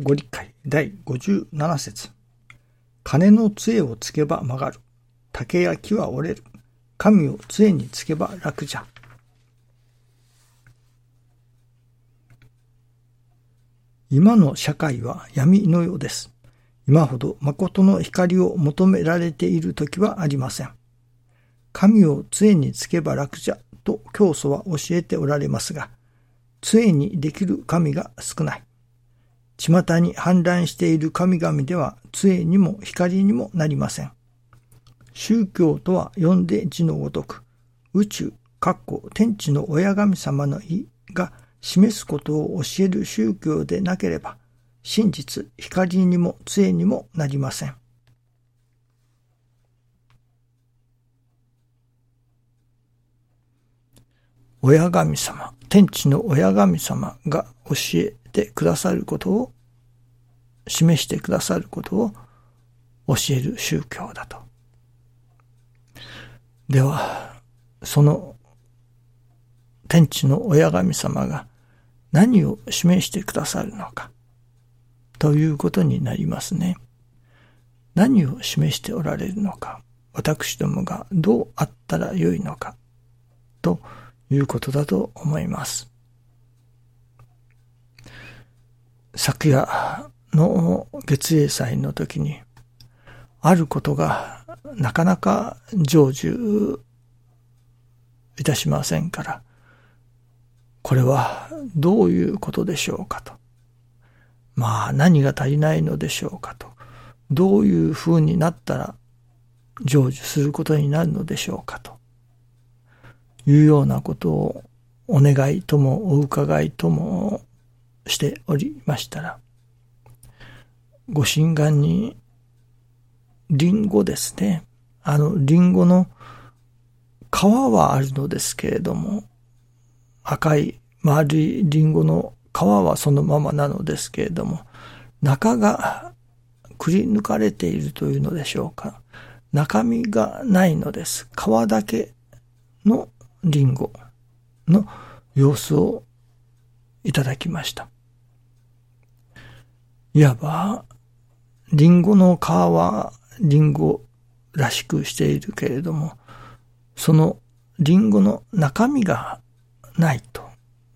ご理解第57節金の杖をつけば曲がる。竹や木は折れる。神を杖につけば楽じゃ。今の社会は闇のようです。今ほど誠の光を求められている時はありません。神を杖につけば楽じゃと教祖は教えておられますが、杖にできる神が少ない。巷に氾濫している神々では杖にも光にもなりません。宗教とは呼んで字のごとく、宇宙、かっこ天地の親神様の意が示すことを教える宗教でなければ、真実、光にも杖にもなりません。親神様、天地の親神様が教えてくださることを、示してくださることを教える宗教だと。では、その天地の親神様が何を示してくださるのか。ということになりますね。何を示しておられるのか、私どもがどうあったらよいのか、ということだと思います。昨夜の月英祭の時に、あることがなかなか成就いたしませんから、これはどういうことでしょうかと。まあ何が足りないのでしょうかと。どういう風になったら成就することになるのでしょうかと。いうようなことをお願いともお伺いともしておりましたら、ご神願にリンゴですね。あのリンゴの皮はあるのですけれども、赤い丸いリンゴの皮はそのままなのですけれども、中がくり抜かれているというのでしょうか。中身がないのです。皮だけのリンゴの様子をいただきました。いわば、リンゴの皮はリンゴらしくしているけれども、そのリンゴの中身がないと。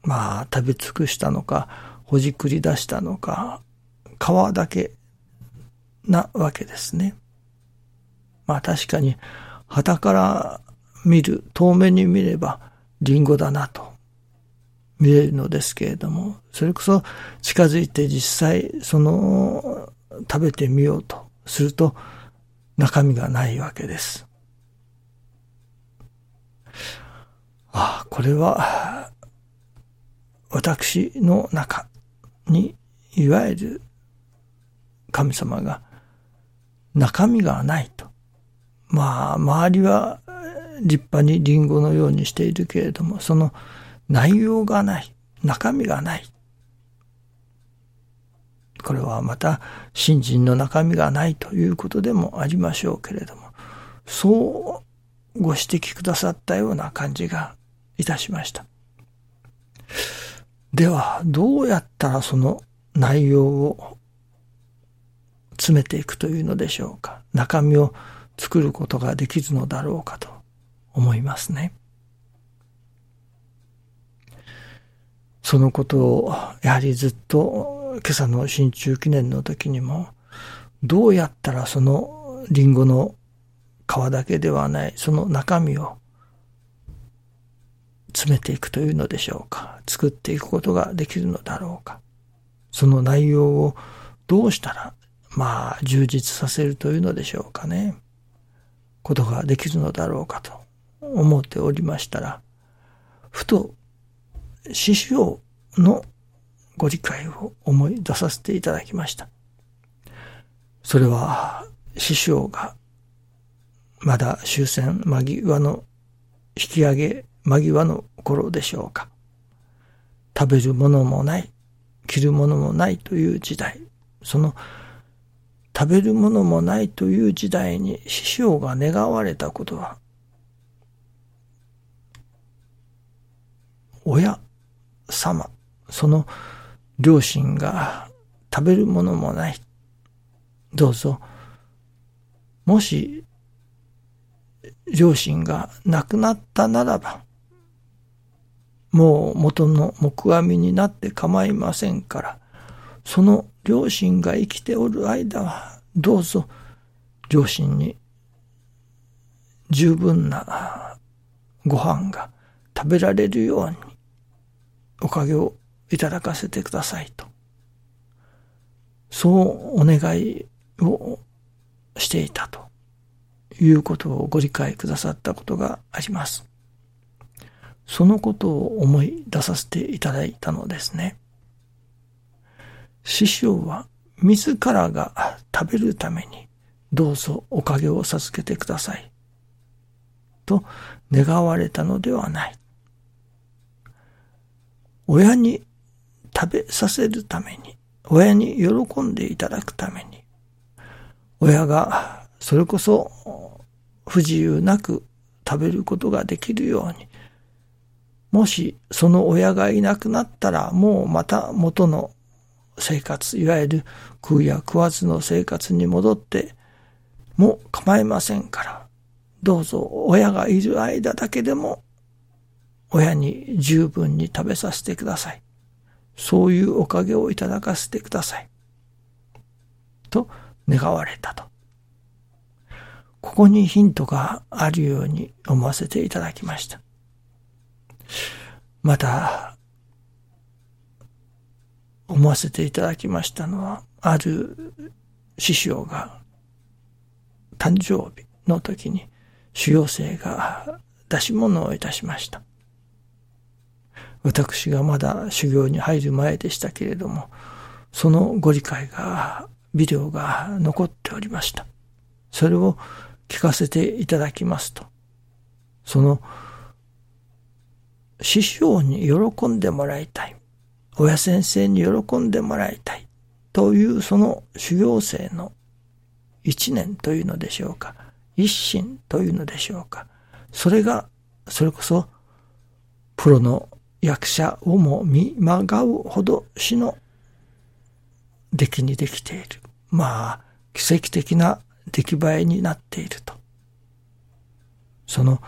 まあ、食べ尽くしたのか、ほじくり出したのか、皮だけなわけですね。まあ確かに、旗から見る、遠目に見れば、リンゴだなと見えるのですけれども、それこそ近づいて実際、その、食べてみようとすると、中身がないわけです。ああ、これは、私の中に、いわゆる神様が中身がないと。まあ、周りは立派にリンゴのようにしているけれども、その内容がない、中身がない。これはまた信心の中身がないということでもありましょうけれども、そうご指摘くださったような感じがいたしました。では、どうやったらその内容を詰めていくというのでしょうか。中身を作ることができるのだろうかと思いますね。そのことを、やはりずっと今朝の新中記念の時にも、どうやったらそのリンゴの皮だけではない、その中身を詰めていくというのでしょうか。作っていくことができるのだろうか。その内容をどうしたら、まあ、充実させるというのでしょうかね。ことができるのだろうかと思っておりましたら、ふと、師匠のご理解を思い出させていただきました。それは、師匠が、まだ終戦間際の引き上げ間際の頃でしょうか。食べるものもない、着るものもないという時代、その食べるものもないという時代に師匠が願われたことは、親様、その両親が食べるものもない。どうぞ、もし、両親が亡くなったならば、もう元の木阿弥になって構いませんから、その両親が生きておる間は、どうぞ、両親に十分なご飯が食べられるように、おかげをいただかせてくださいと。そうお願いをしていたということをご理解くださったことがあります。そのことを思い出させていただいたのですね。師匠は自らが食べるためにどうぞおかげを授けてください。と願われたのではない。親に食べさせるために、親に喜んでいただくために、親がそれこそ不自由なく食べることができるように、もしその親がいなくなったらもうまた元の生活、いわゆる食うや食わずの生活に戻っても構いませんから、どうぞ親がいる間だけでも親に十分に食べさせてください。そういうおかげをいただかせてください。と願われたと。ここにヒントがあるように思わせていただきました。また、思わせていただきましたのは、ある師匠が誕生日の時に修行生が出し物をいたしました。私がまだ修行に入る前でしたけれども、そのご理解がビデオが残っておりました。それを聞かせていただきますと、その師匠に喜んでもらいたい。親先生に喜んでもらいたい。というその修行生の一年というのでしょうか。一心というのでしょうか。それが、それこそ、プロの役者をも見まがうほど死の出来にできている。まあ、奇跡的な出来栄えになっていると。その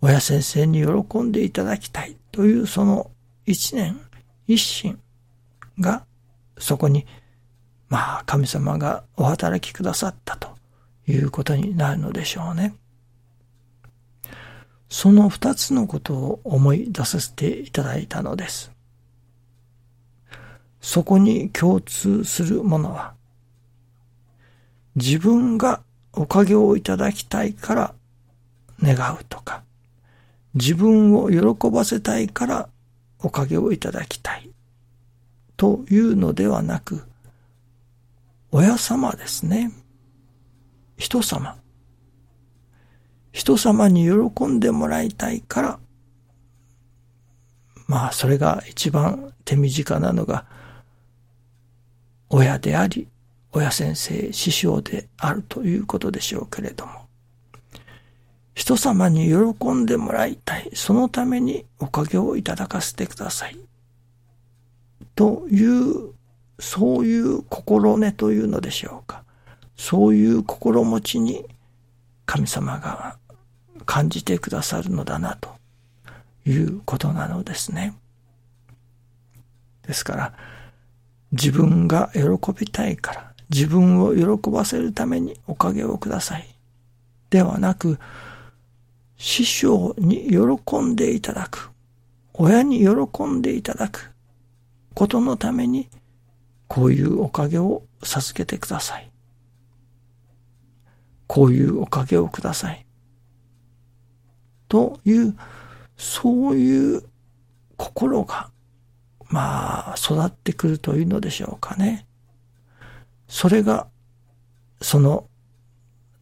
親先生に喜んでいただきたいというその一年一心がそこにまあ神様がお働きくださったということになるのでしょうね。その二つのことを思い出させていただいたのです。そこに共通するものは、自分がおかげをいただきたいから願うとか、自分を喜ばせたいからおかげをいただきたいというのではなく、親様ですね。人様。人様に喜んでもらいたいから、まあそれが一番手短なのが、親であり、親先生、師匠であるということでしょうけれども、人様に喜んでもらいたい。そのためにおかげをいただかせてください。という、そういう心根というのでしょうか。そういう心持ちに神様が感じてくださるのだなということなのですね。ですから、自分が喜びたいから、自分を喜ばせるためにおかげをください。ではなく、師匠に喜んでいただく、親に喜んでいただくことのために、こういうおかげを授けてください。こういうおかげをください。という、そういう心が、まあ、育ってくるというのでしょうかね。それが、その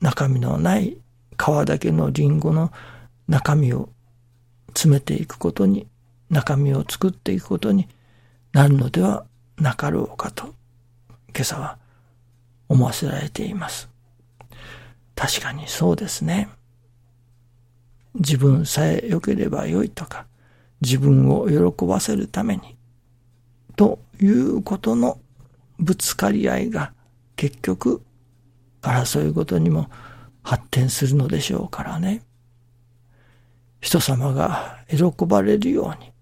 中身のない皮だけのリンゴの中身を詰めていくことに、中身を作っていくことになるのではなかろうかと、今朝は思わせられています。確かにそうですね。自分さえ良ければ良いとか、自分を喜ばせるために、ということのぶつかり合いが結局争いごとにも発展するのでしょうからね。人様が喜ばれるように、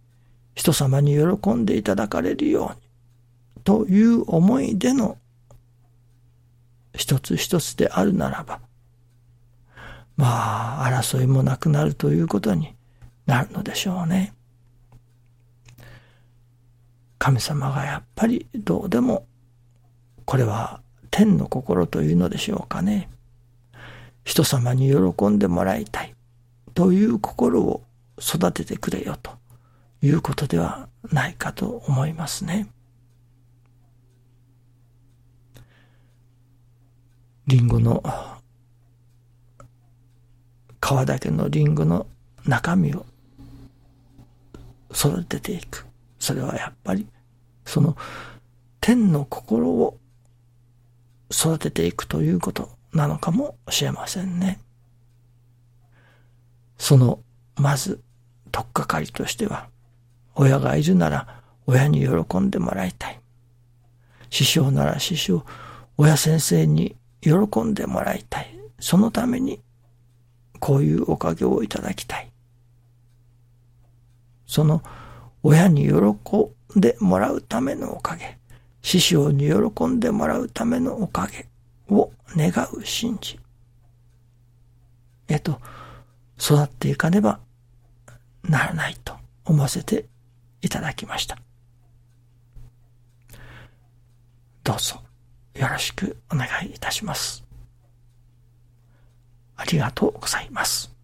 人様に喜んでいただかれるように、という思いでの一つ一つであるならば、まあ、争いもなくなるということになるのでしょうね。神様がやっぱりどうでも、これは天の心というのでしょうかね。人様に喜んでもらいたいという心を育ててくれよということではないかと思いますね。リンゴの皮だけのリンゴの中身を育てていく。それはやっぱりその天の心を育てていくということなのかもしれませんね。その、まず、とっかかりとしては、親がいるなら親に喜んでもらいたい。師匠なら師匠、親先生に喜んでもらいたい。そのために、こういうおかげをいただきたい。その、親に喜んでもらうためのおかげ。師匠に喜んでもらうためのおかげを願う信じ。えっと、育っていかねばならないと思わせていただきました。どうぞよろしくお願いいたします。ありがとうございます。